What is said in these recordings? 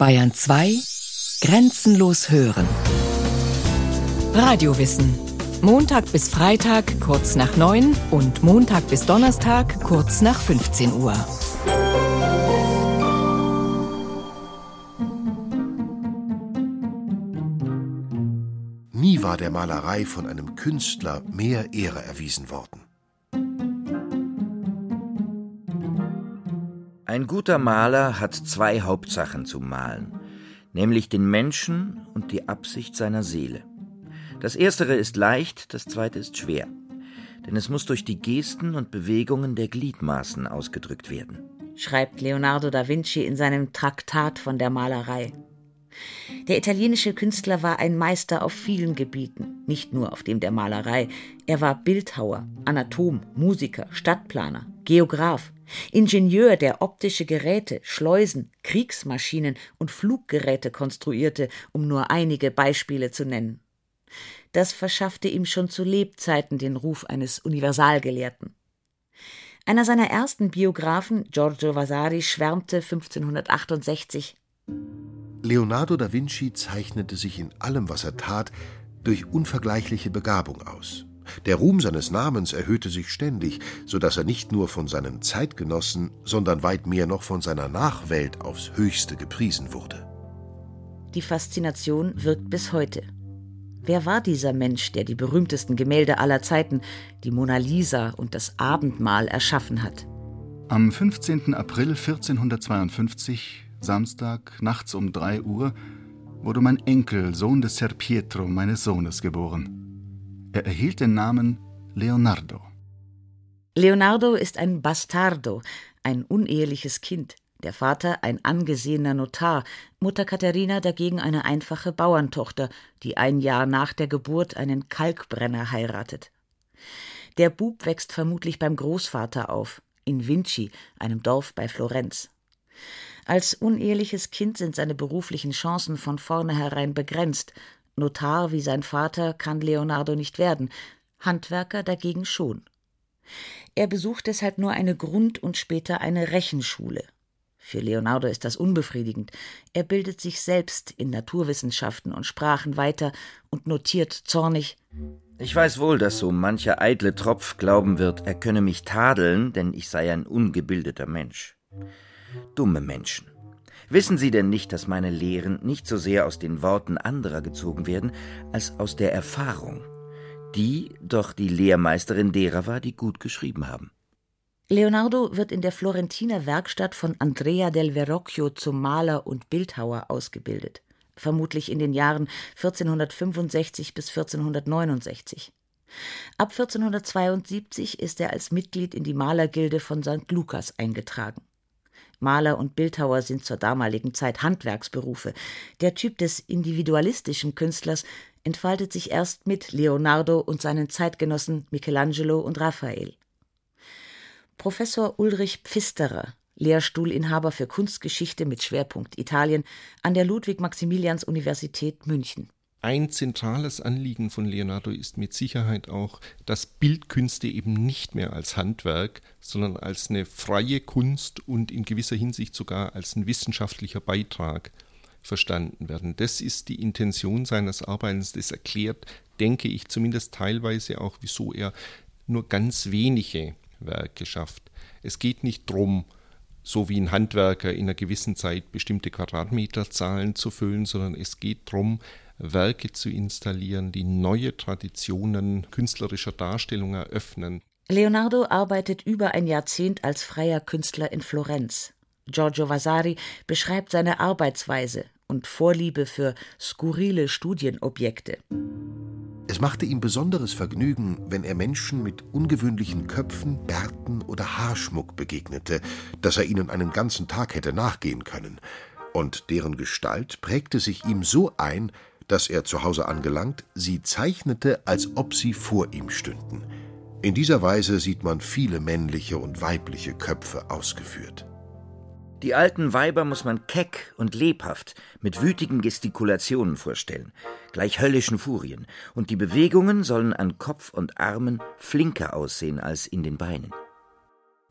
Bayern 2 Grenzenlos hören. Radiowissen. Montag bis Freitag kurz nach 9 und Montag bis Donnerstag kurz nach 15 Uhr. Nie war der Malerei von einem Künstler mehr Ehre erwiesen worden. Ein guter Maler hat zwei Hauptsachen zu malen, nämlich den Menschen und die Absicht seiner Seele. Das erstere ist leicht, das zweite ist schwer, denn es muss durch die Gesten und Bewegungen der Gliedmaßen ausgedrückt werden. Schreibt Leonardo da Vinci in seinem Traktat von der Malerei. Der italienische Künstler war ein Meister auf vielen Gebieten, nicht nur auf dem der Malerei. Er war Bildhauer, Anatom, Musiker, Stadtplaner, Geograf, Ingenieur, der optische Geräte, Schleusen, Kriegsmaschinen und Fluggeräte konstruierte, um nur einige Beispiele zu nennen. Das verschaffte ihm schon zu Lebzeiten den Ruf eines Universalgelehrten. Einer seiner ersten Biografen, Giorgio Vasari, schwärmte 1568 Leonardo da Vinci zeichnete sich in allem, was er tat, durch unvergleichliche Begabung aus. Der Ruhm seines Namens erhöhte sich ständig, so dass er nicht nur von seinen Zeitgenossen, sondern weit mehr noch von seiner Nachwelt aufs höchste gepriesen wurde. Die Faszination wirkt bis heute. Wer war dieser Mensch, der die berühmtesten Gemälde aller Zeiten, die Mona Lisa und das Abendmahl erschaffen hat? Am 15. April 1452, Samstag, nachts um 3 Uhr, wurde mein Enkel, Sohn des Ser Pietro, meines Sohnes, geboren. Er erhielt den Namen Leonardo. Leonardo ist ein Bastardo, ein uneheliches Kind. Der Vater ein angesehener Notar, Mutter Katharina dagegen eine einfache Bauerntochter, die ein Jahr nach der Geburt einen Kalkbrenner heiratet. Der Bub wächst vermutlich beim Großvater auf, in Vinci, einem Dorf bei Florenz. Als uneheliches Kind sind seine beruflichen Chancen von vornherein begrenzt, Notar wie sein Vater kann Leonardo nicht werden, Handwerker dagegen schon. Er besucht deshalb nur eine Grund- und später eine Rechenschule. Für Leonardo ist das unbefriedigend. Er bildet sich selbst in Naturwissenschaften und Sprachen weiter und notiert zornig Ich weiß wohl, dass so mancher eitle Tropf glauben wird, er könne mich tadeln, denn ich sei ein ungebildeter Mensch. Dumme Menschen. Wissen Sie denn nicht, dass meine Lehren nicht so sehr aus den Worten anderer gezogen werden, als aus der Erfahrung, die doch die Lehrmeisterin derer war, die gut geschrieben haben? Leonardo wird in der Florentiner Werkstatt von Andrea del Verrocchio zum Maler und Bildhauer ausgebildet, vermutlich in den Jahren 1465 bis 1469. Ab 1472 ist er als Mitglied in die Malergilde von St. Lukas eingetragen. Maler und Bildhauer sind zur damaligen Zeit Handwerksberufe. Der Typ des individualistischen Künstlers entfaltet sich erst mit Leonardo und seinen Zeitgenossen Michelangelo und Raphael. Professor Ulrich Pfisterer, Lehrstuhlinhaber für Kunstgeschichte mit Schwerpunkt Italien an der Ludwig-Maximilians-Universität München. Ein zentrales Anliegen von Leonardo ist mit Sicherheit auch, dass Bildkünste eben nicht mehr als Handwerk, sondern als eine freie Kunst und in gewisser Hinsicht sogar als ein wissenschaftlicher Beitrag verstanden werden. Das ist die Intention seines Arbeitens. Das erklärt, denke ich, zumindest teilweise auch, wieso er nur ganz wenige Werke schafft. Es geht nicht darum, so wie ein Handwerker in einer gewissen Zeit bestimmte Quadratmeterzahlen zu füllen, sondern es geht darum, Werke zu installieren, die neue Traditionen künstlerischer Darstellung eröffnen. Leonardo arbeitet über ein Jahrzehnt als freier Künstler in Florenz. Giorgio Vasari beschreibt seine Arbeitsweise und Vorliebe für skurrile Studienobjekte. Es machte ihm besonderes Vergnügen, wenn er Menschen mit ungewöhnlichen Köpfen, Bärten oder Haarschmuck begegnete, dass er ihnen einen ganzen Tag hätte nachgehen können. Und deren Gestalt prägte sich ihm so ein, dass er zu Hause angelangt, sie zeichnete, als ob sie vor ihm stünden. In dieser Weise sieht man viele männliche und weibliche Köpfe ausgeführt. Die alten Weiber muss man keck und lebhaft mit wütigen Gestikulationen vorstellen, gleich höllischen Furien, und die Bewegungen sollen an Kopf und Armen flinker aussehen als in den Beinen.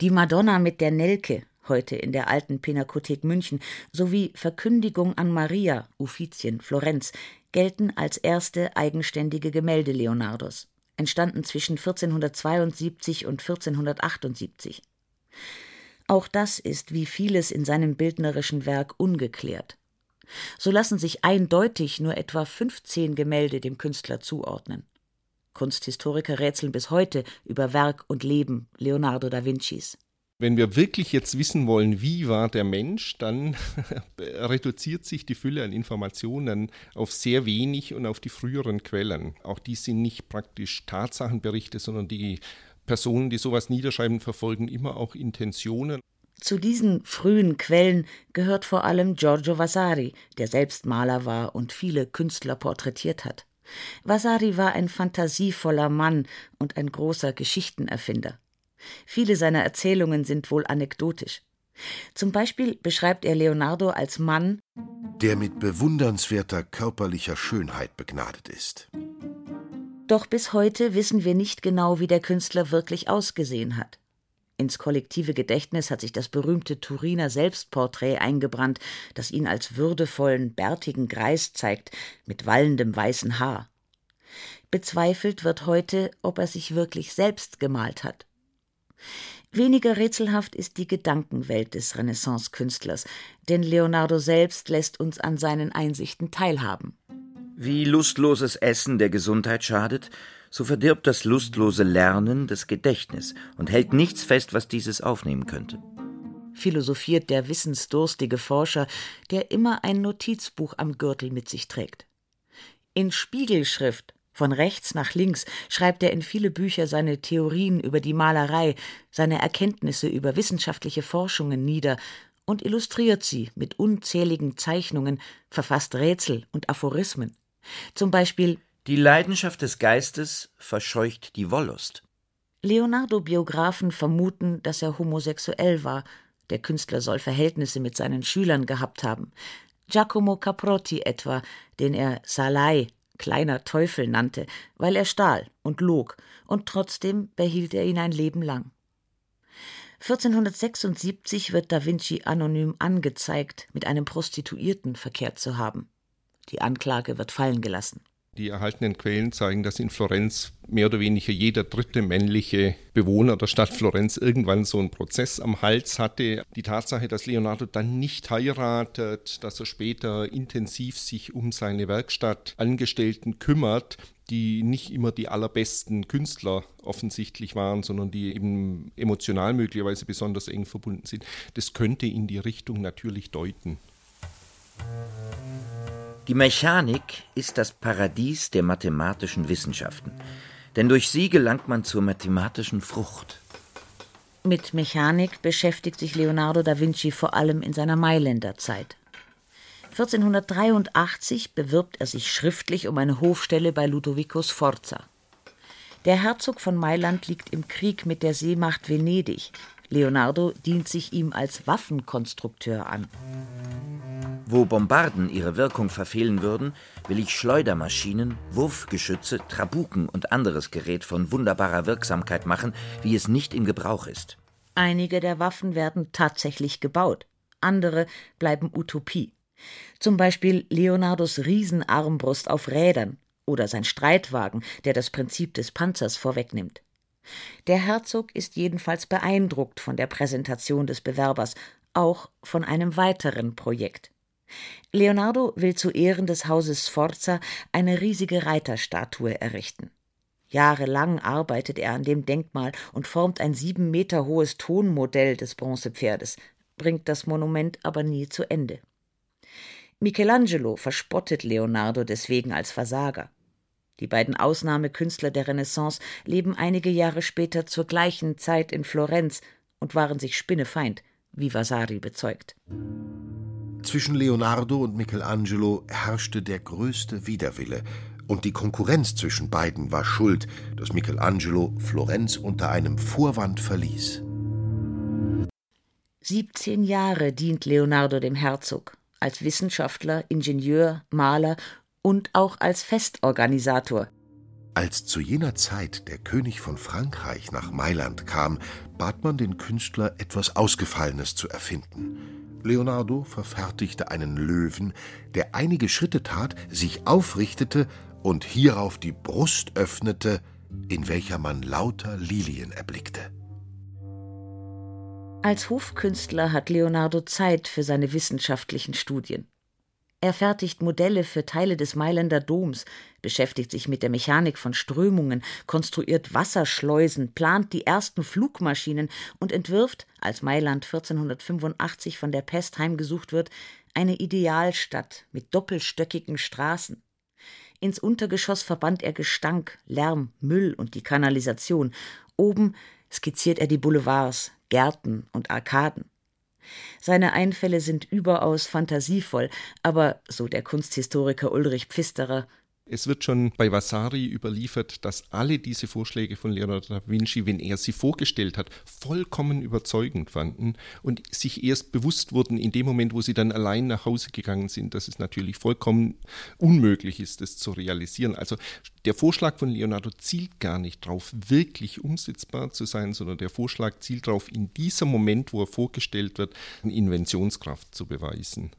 Die Madonna mit der Nelke, heute in der alten Pinakothek München, sowie Verkündigung an Maria, Uffizien, Florenz, gelten als erste eigenständige Gemälde Leonardos, entstanden zwischen 1472 und 1478. Auch das ist wie vieles in seinem bildnerischen Werk ungeklärt. So lassen sich eindeutig nur etwa 15 Gemälde dem Künstler zuordnen. Kunsthistoriker rätseln bis heute über Werk und Leben Leonardo da Vincis. Wenn wir wirklich jetzt wissen wollen, wie war der Mensch, dann reduziert sich die Fülle an Informationen auf sehr wenig und auf die früheren Quellen. Auch die sind nicht praktisch Tatsachenberichte, sondern die Personen, die sowas niederschreiben, verfolgen immer auch Intentionen. Zu diesen frühen Quellen gehört vor allem Giorgio Vasari, der selbst Maler war und viele Künstler porträtiert hat. Vasari war ein fantasievoller Mann und ein großer Geschichtenerfinder. Viele seiner Erzählungen sind wohl anekdotisch. Zum Beispiel beschreibt er Leonardo als Mann, der mit bewundernswerter körperlicher Schönheit begnadet ist. Doch bis heute wissen wir nicht genau, wie der Künstler wirklich ausgesehen hat. Ins kollektive Gedächtnis hat sich das berühmte Turiner Selbstporträt eingebrannt, das ihn als würdevollen, bärtigen Greis zeigt, mit wallendem weißen Haar. Bezweifelt wird heute, ob er sich wirklich selbst gemalt hat. Weniger rätselhaft ist die Gedankenwelt des Renaissance-Künstlers, denn Leonardo selbst lässt uns an seinen Einsichten teilhaben. Wie lustloses Essen der Gesundheit schadet, so verdirbt das lustlose Lernen das Gedächtnis und hält nichts fest, was dieses aufnehmen könnte. Philosophiert der wissensdurstige Forscher, der immer ein Notizbuch am Gürtel mit sich trägt. In Spiegelschrift von rechts nach links schreibt er in viele Bücher seine Theorien über die Malerei, seine Erkenntnisse über wissenschaftliche Forschungen nieder und illustriert sie mit unzähligen Zeichnungen, verfasst Rätsel und Aphorismen. Zum Beispiel Die Leidenschaft des Geistes verscheucht die Wollust. Leonardo-Biografen vermuten, dass er homosexuell war. Der Künstler soll Verhältnisse mit seinen Schülern gehabt haben. Giacomo Caprotti etwa, den er Salai kleiner Teufel nannte, weil er stahl und log, und trotzdem behielt er ihn ein Leben lang. 1476 wird Da Vinci anonym angezeigt, mit einem Prostituierten verkehrt zu haben. Die Anklage wird fallen gelassen. Die erhaltenen Quellen zeigen, dass in Florenz mehr oder weniger jeder dritte männliche Bewohner der Stadt Florenz irgendwann so einen Prozess am Hals hatte. Die Tatsache, dass Leonardo dann nicht heiratet, dass er später intensiv sich um seine Werkstattangestellten kümmert, die nicht immer die allerbesten Künstler offensichtlich waren, sondern die eben emotional möglicherweise besonders eng verbunden sind, das könnte in die Richtung natürlich deuten. Die Mechanik ist das Paradies der mathematischen Wissenschaften, denn durch sie gelangt man zur mathematischen Frucht. Mit Mechanik beschäftigt sich Leonardo da Vinci vor allem in seiner Mailänder Zeit. 1483 bewirbt er sich schriftlich um eine Hofstelle bei Ludovico Sforza. Der Herzog von Mailand liegt im Krieg mit der Seemacht Venedig. Leonardo dient sich ihm als Waffenkonstrukteur an. Wo Bombarden ihre Wirkung verfehlen würden, will ich Schleudermaschinen, Wurfgeschütze, Trabuken und anderes Gerät von wunderbarer Wirksamkeit machen, wie es nicht in Gebrauch ist. Einige der Waffen werden tatsächlich gebaut, andere bleiben Utopie. Zum Beispiel Leonardos Riesenarmbrust auf Rädern oder sein Streitwagen, der das Prinzip des Panzers vorwegnimmt. Der Herzog ist jedenfalls beeindruckt von der Präsentation des Bewerbers, auch von einem weiteren Projekt. Leonardo will zu Ehren des Hauses Sforza eine riesige Reiterstatue errichten. Jahrelang arbeitet er an dem Denkmal und formt ein sieben Meter hohes Tonmodell des Bronzepferdes, bringt das Monument aber nie zu Ende. Michelangelo verspottet Leonardo deswegen als Versager. Die beiden Ausnahmekünstler der Renaissance leben einige Jahre später zur gleichen Zeit in Florenz und waren sich spinnefeind, wie Vasari bezeugt. Zwischen Leonardo und Michelangelo herrschte der größte Widerwille, und die Konkurrenz zwischen beiden war schuld, dass Michelangelo Florenz unter einem Vorwand verließ. 17 Jahre dient Leonardo dem Herzog, als Wissenschaftler, Ingenieur, Maler und auch als Festorganisator. Als zu jener Zeit der König von Frankreich nach Mailand kam, bat man den Künstler, etwas Ausgefallenes zu erfinden. Leonardo verfertigte einen Löwen, der einige Schritte tat, sich aufrichtete und hierauf die Brust öffnete, in welcher man lauter Lilien erblickte. Als Hofkünstler hat Leonardo Zeit für seine wissenschaftlichen Studien. Er fertigt Modelle für Teile des Mailänder Doms, beschäftigt sich mit der Mechanik von Strömungen, konstruiert Wasserschleusen, plant die ersten Flugmaschinen und entwirft, als Mailand 1485 von der Pest heimgesucht wird, eine Idealstadt mit doppelstöckigen Straßen. Ins Untergeschoss verbannt er Gestank, Lärm, Müll und die Kanalisation. Oben skizziert er die Boulevards, Gärten und Arkaden. Seine Einfälle sind überaus fantasievoll, aber, so der Kunsthistoriker Ulrich Pfisterer, es wird schon bei Vasari überliefert, dass alle diese Vorschläge von Leonardo da Vinci, wenn er sie vorgestellt hat, vollkommen überzeugend fanden und sich erst bewusst wurden in dem Moment, wo sie dann allein nach Hause gegangen sind, dass es natürlich vollkommen unmöglich ist, das zu realisieren. Also der Vorschlag von Leonardo zielt gar nicht darauf, wirklich umsetzbar zu sein, sondern der Vorschlag zielt darauf, in diesem Moment, wo er vorgestellt wird, eine Inventionskraft zu beweisen.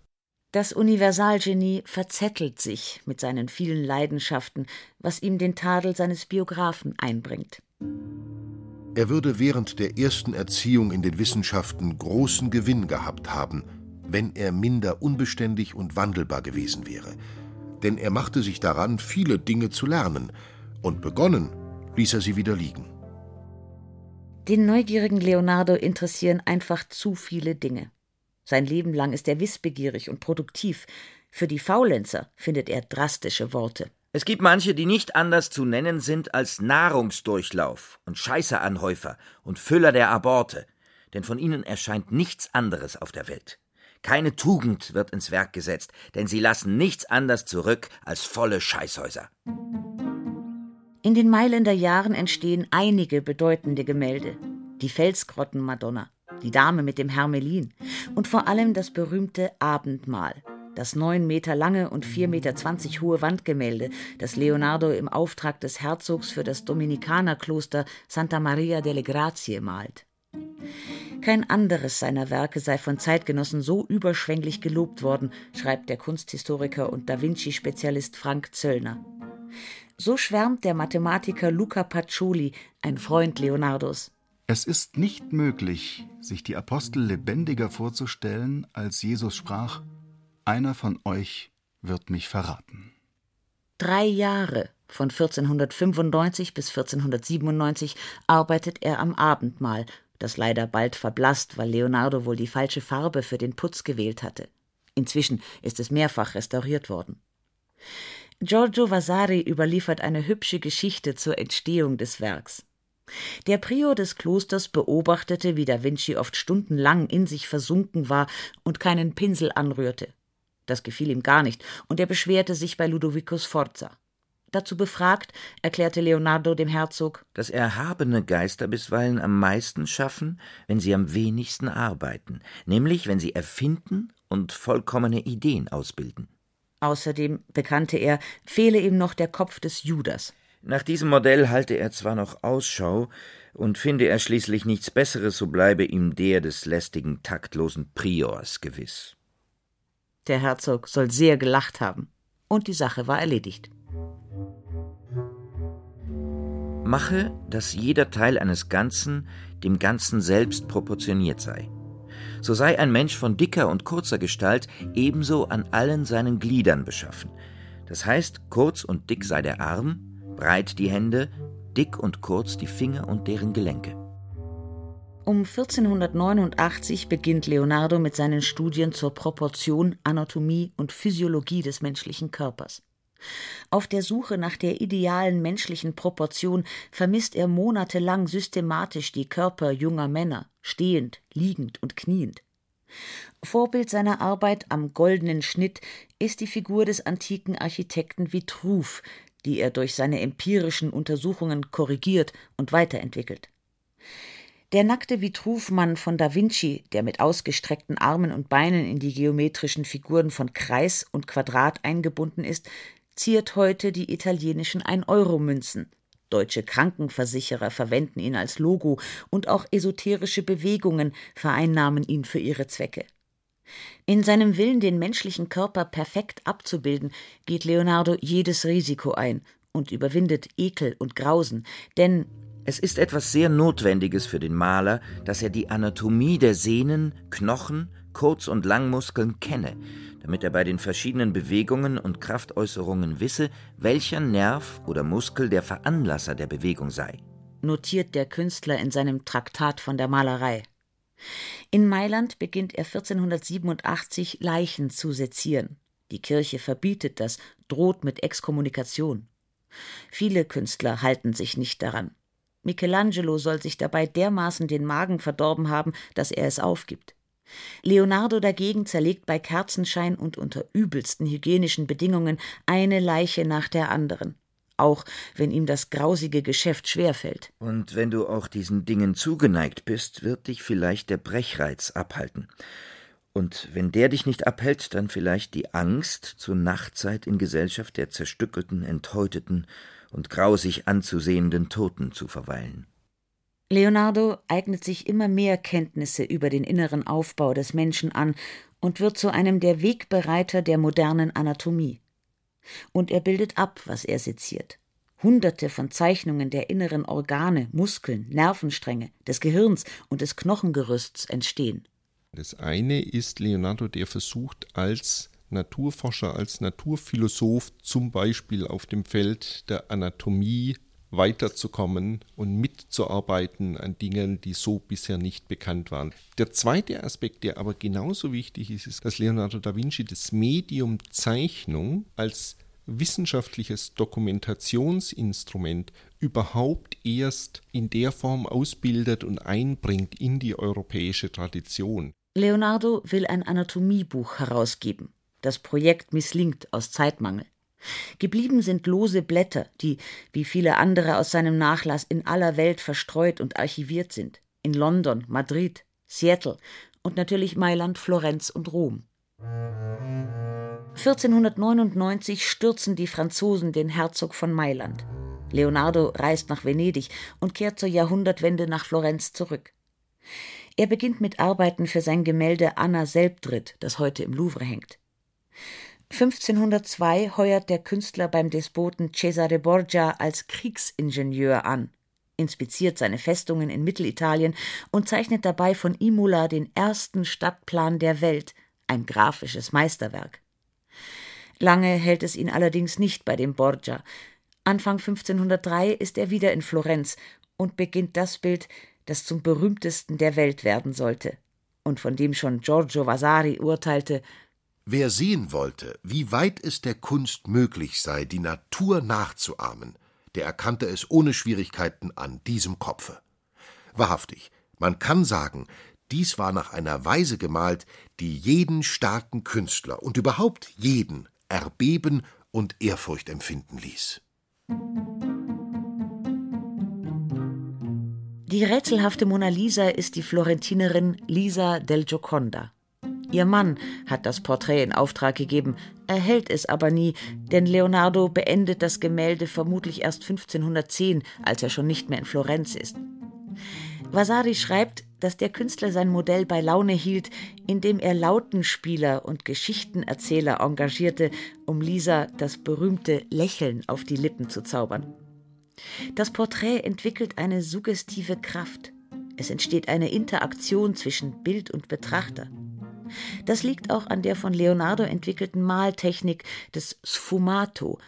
Das Universalgenie verzettelt sich mit seinen vielen Leidenschaften, was ihm den Tadel seines Biografen einbringt. Er würde während der ersten Erziehung in den Wissenschaften großen Gewinn gehabt haben, wenn er minder unbeständig und wandelbar gewesen wäre. Denn er machte sich daran, viele Dinge zu lernen, und begonnen ließ er sie wieder liegen. Den neugierigen Leonardo interessieren einfach zu viele Dinge. Sein Leben lang ist er wissbegierig und produktiv. Für die Faulenzer findet er drastische Worte. Es gibt manche, die nicht anders zu nennen sind als Nahrungsdurchlauf und Scheißeanhäufer und Füller der Aborte, denn von ihnen erscheint nichts anderes auf der Welt. Keine Tugend wird ins Werk gesetzt, denn sie lassen nichts anders zurück als volle Scheißhäuser. In den Mailänder Jahren entstehen einige bedeutende Gemälde. Die Felsgrotten-Madonna, die Dame mit dem Hermelin und vor allem das berühmte Abendmahl, das neun Meter lange und vier Meter zwanzig hohe Wandgemälde, das Leonardo im Auftrag des Herzogs für das Dominikanerkloster Santa Maria delle Grazie malt. Kein anderes seiner Werke sei von Zeitgenossen so überschwänglich gelobt worden, schreibt der Kunsthistoriker und Da Vinci-Spezialist Frank Zöllner. So schwärmt der Mathematiker Luca Pacioli, ein Freund Leonardos. Es ist nicht möglich, sich die Apostel lebendiger vorzustellen, als Jesus sprach, einer von euch wird mich verraten. Drei Jahre, von 1495 bis 1497, arbeitet er am Abendmahl, das leider bald verblasst, weil Leonardo wohl die falsche Farbe für den Putz gewählt hatte. Inzwischen ist es mehrfach restauriert worden. Giorgio Vasari überliefert eine hübsche Geschichte zur Entstehung des Werks. Der Prior des Klosters beobachtete, wie Da Vinci oft stundenlang in sich versunken war und keinen Pinsel anrührte. Das gefiel ihm gar nicht, und er beschwerte sich bei Ludovico Sforza. Dazu befragt, erklärte Leonardo dem Herzog, dass erhabene Geister bisweilen am meisten schaffen, wenn sie am wenigsten arbeiten, nämlich wenn sie erfinden und vollkommene Ideen ausbilden. Außerdem, bekannte er, fehle ihm noch der Kopf des Judas. Nach diesem Modell halte er zwar noch Ausschau, und finde er schließlich nichts Besseres, so bleibe ihm der des lästigen, taktlosen Priors gewiss. Der Herzog soll sehr gelacht haben, und die Sache war erledigt. Mache, dass jeder Teil eines Ganzen dem Ganzen selbst proportioniert sei. So sei ein Mensch von dicker und kurzer Gestalt ebenso an allen seinen Gliedern beschaffen. Das heißt, kurz und dick sei der Arm, breit die Hände, dick und kurz die Finger und deren Gelenke. Um 1489 beginnt Leonardo mit seinen Studien zur Proportion, Anatomie und Physiologie des menschlichen Körpers. Auf der Suche nach der idealen menschlichen Proportion vermisst er monatelang systematisch die Körper junger Männer, stehend, liegend und kniend. Vorbild seiner Arbeit am goldenen Schnitt ist die Figur des antiken Architekten Vitruv, die er durch seine empirischen Untersuchungen korrigiert und weiterentwickelt. Der nackte Vitruvmann von Da Vinci, der mit ausgestreckten Armen und Beinen in die geometrischen Figuren von Kreis und Quadrat eingebunden ist, ziert heute die italienischen 1-Euro-Münzen. Deutsche Krankenversicherer verwenden ihn als Logo und auch esoterische Bewegungen vereinnahmen ihn für ihre Zwecke. In seinem Willen, den menschlichen Körper perfekt abzubilden, geht Leonardo jedes Risiko ein und überwindet Ekel und Grausen, denn es ist etwas sehr Notwendiges für den Maler, dass er die Anatomie der Sehnen, Knochen, Kurz- und Langmuskeln kenne, damit er bei den verschiedenen Bewegungen und Kraftäußerungen wisse, welcher Nerv oder Muskel der Veranlasser der Bewegung sei. Notiert der Künstler in seinem Traktat von der Malerei. In Mailand beginnt er 1487 Leichen zu sezieren. Die Kirche verbietet das, droht mit Exkommunikation. Viele Künstler halten sich nicht daran. Michelangelo soll sich dabei dermaßen den Magen verdorben haben, dass er es aufgibt. Leonardo dagegen zerlegt bei Kerzenschein und unter übelsten hygienischen Bedingungen eine Leiche nach der anderen, auch wenn ihm das grausige Geschäft schwerfällt. Und wenn du auch diesen Dingen zugeneigt bist, wird dich vielleicht der Brechreiz abhalten. Und wenn der dich nicht abhält, dann vielleicht die Angst, zur Nachtzeit in Gesellschaft der zerstückelten, enthäuteten und grausig anzusehenden Toten zu verweilen. Leonardo eignet sich immer mehr Kenntnisse über den inneren Aufbau des Menschen an und wird zu einem der Wegbereiter der modernen Anatomie. Und er bildet ab, was er seziert. Hunderte von Zeichnungen der inneren Organe, Muskeln, Nervenstränge, des Gehirns und des Knochengerüsts entstehen. Das eine ist Leonardo, der versucht, als Naturforscher, als Naturphilosoph zum Beispiel auf dem Feld der Anatomie weiterzukommen und mitzuarbeiten an Dingen, die so bisher nicht bekannt waren. Der zweite Aspekt, der aber genauso wichtig ist, ist, dass Leonardo da Vinci das Medium Zeichnung als wissenschaftliches Dokumentationsinstrument überhaupt erst in der Form ausbildet und einbringt in die europäische Tradition. Leonardo will ein Anatomiebuch herausgeben. Das Projekt misslingt aus Zeitmangel. Geblieben sind lose Blätter, die, wie viele andere aus seinem Nachlass, in aller Welt verstreut und archiviert sind. In London, Madrid, Seattle und natürlich Mailand, Florenz und Rom. 1499 stürzen die Franzosen den Herzog von Mailand. Leonardo reist nach Venedig und kehrt zur Jahrhundertwende nach Florenz zurück. Er beginnt mit Arbeiten für sein Gemälde Anna Selbdritt, das heute im Louvre hängt. 1502 heuert der Künstler beim Despoten Cesare Borgia als Kriegsingenieur an, inspiziert seine Festungen in Mittelitalien und zeichnet dabei von Imola den ersten Stadtplan der Welt, ein grafisches Meisterwerk. Lange hält es ihn allerdings nicht bei dem Borgia. Anfang 1503 ist er wieder in Florenz und beginnt das Bild, das zum berühmtesten der Welt werden sollte und von dem schon Giorgio Vasari urteilte, Wer sehen wollte, wie weit es der Kunst möglich sei, die Natur nachzuahmen, der erkannte es ohne Schwierigkeiten an diesem Kopfe. Wahrhaftig, man kann sagen, dies war nach einer Weise gemalt, die jeden starken Künstler und überhaupt jeden erbeben und Ehrfurcht empfinden ließ. Die rätselhafte Mona Lisa ist die Florentinerin Lisa del Gioconda. Ihr Mann hat das Porträt in Auftrag gegeben, erhält es aber nie, denn Leonardo beendet das Gemälde vermutlich erst 1510, als er schon nicht mehr in Florenz ist. Vasari schreibt, dass der Künstler sein Modell bei Laune hielt, indem er Lautenspieler und Geschichtenerzähler engagierte, um Lisa das berühmte Lächeln auf die Lippen zu zaubern. Das Porträt entwickelt eine suggestive Kraft. Es entsteht eine Interaktion zwischen Bild und Betrachter. Das liegt auch an der von Leonardo entwickelten Maltechnik des Sfumato,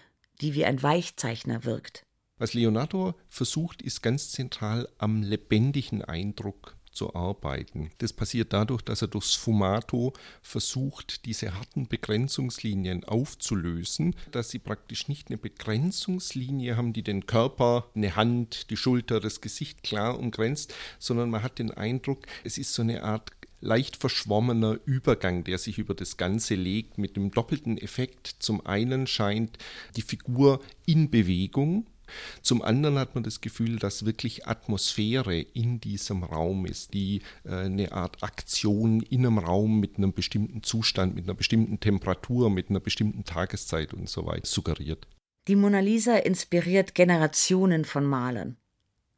die wie ein Weichzeichner wirkt. Was Leonardo versucht, ist ganz zentral am lebendigen Eindruck zu arbeiten. Das passiert dadurch, dass er durch Sfumato versucht, diese harten Begrenzungslinien aufzulösen, dass sie praktisch nicht eine Begrenzungslinie haben, die den Körper, eine Hand, die Schulter, das Gesicht klar umgrenzt, sondern man hat den Eindruck, es ist so eine Art leicht verschwommener Übergang, der sich über das Ganze legt, mit dem doppelten Effekt. Zum einen scheint die Figur in Bewegung, Zum anderen hat man das Gefühl, dass wirklich Atmosphäre in diesem Raum ist, die äh, eine Art Aktion in einem Raum mit einem bestimmten Zustand, mit einer bestimmten Temperatur, mit einer bestimmten Tageszeit und so weiter suggeriert. Die Mona Lisa inspiriert Generationen von Malern.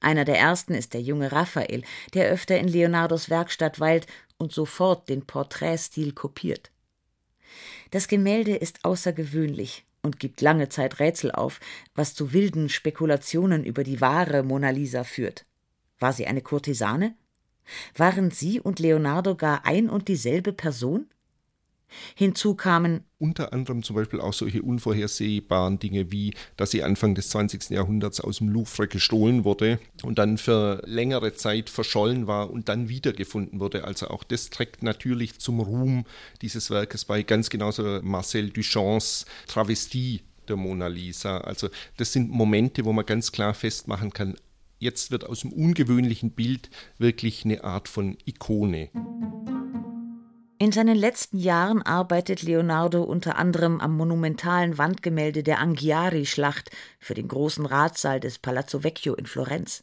Einer der ersten ist der junge Raphael, der öfter in Leonardos Werkstatt weilt und sofort den Porträtstil kopiert. Das Gemälde ist außergewöhnlich und gibt lange Zeit Rätsel auf, was zu wilden Spekulationen über die wahre Mona Lisa führt. War sie eine Kurtisane? Waren sie und Leonardo gar ein und dieselbe Person? Hinzu kamen unter anderem zum Beispiel auch solche unvorhersehbaren Dinge wie, dass sie Anfang des 20. Jahrhunderts aus dem Louvre gestohlen wurde und dann für längere Zeit verschollen war und dann wiedergefunden wurde. Also auch das trägt natürlich zum Ruhm dieses Werkes bei, ganz genauso Marcel Duchamps Travestie der Mona Lisa. Also das sind Momente, wo man ganz klar festmachen kann, jetzt wird aus dem ungewöhnlichen Bild wirklich eine Art von Ikone. In seinen letzten Jahren arbeitet Leonardo unter anderem am monumentalen Wandgemälde der Anghiari-Schlacht für den großen Ratssaal des Palazzo Vecchio in Florenz.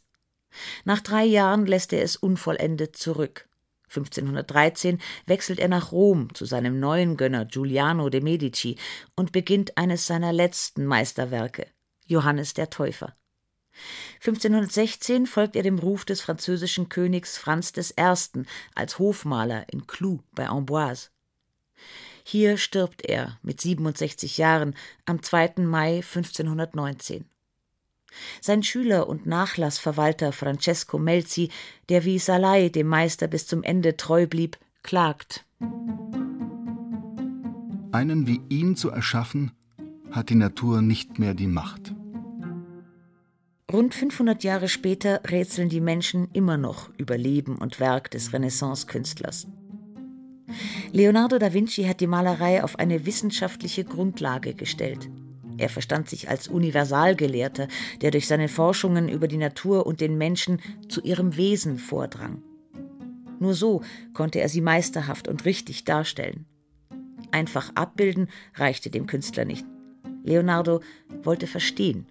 Nach drei Jahren lässt er es unvollendet zurück. 1513 wechselt er nach Rom zu seinem neuen Gönner Giuliano de Medici und beginnt eines seiner letzten Meisterwerke, Johannes der Täufer. 1516 folgt er dem Ruf des französischen Königs Franz I. als Hofmaler in Cloux bei Amboise. Hier stirbt er mit 67 Jahren am 2. Mai 1519. Sein Schüler und Nachlassverwalter Francesco Melzi, der wie Salai dem Meister bis zum Ende treu blieb, klagt. Einen wie ihn zu erschaffen, hat die Natur nicht mehr die Macht. Rund 500 Jahre später rätseln die Menschen immer noch über Leben und Werk des Renaissance-Künstlers. Leonardo da Vinci hat die Malerei auf eine wissenschaftliche Grundlage gestellt. Er verstand sich als Universalgelehrter, der durch seine Forschungen über die Natur und den Menschen zu ihrem Wesen vordrang. Nur so konnte er sie meisterhaft und richtig darstellen. Einfach abbilden reichte dem Künstler nicht. Leonardo wollte verstehen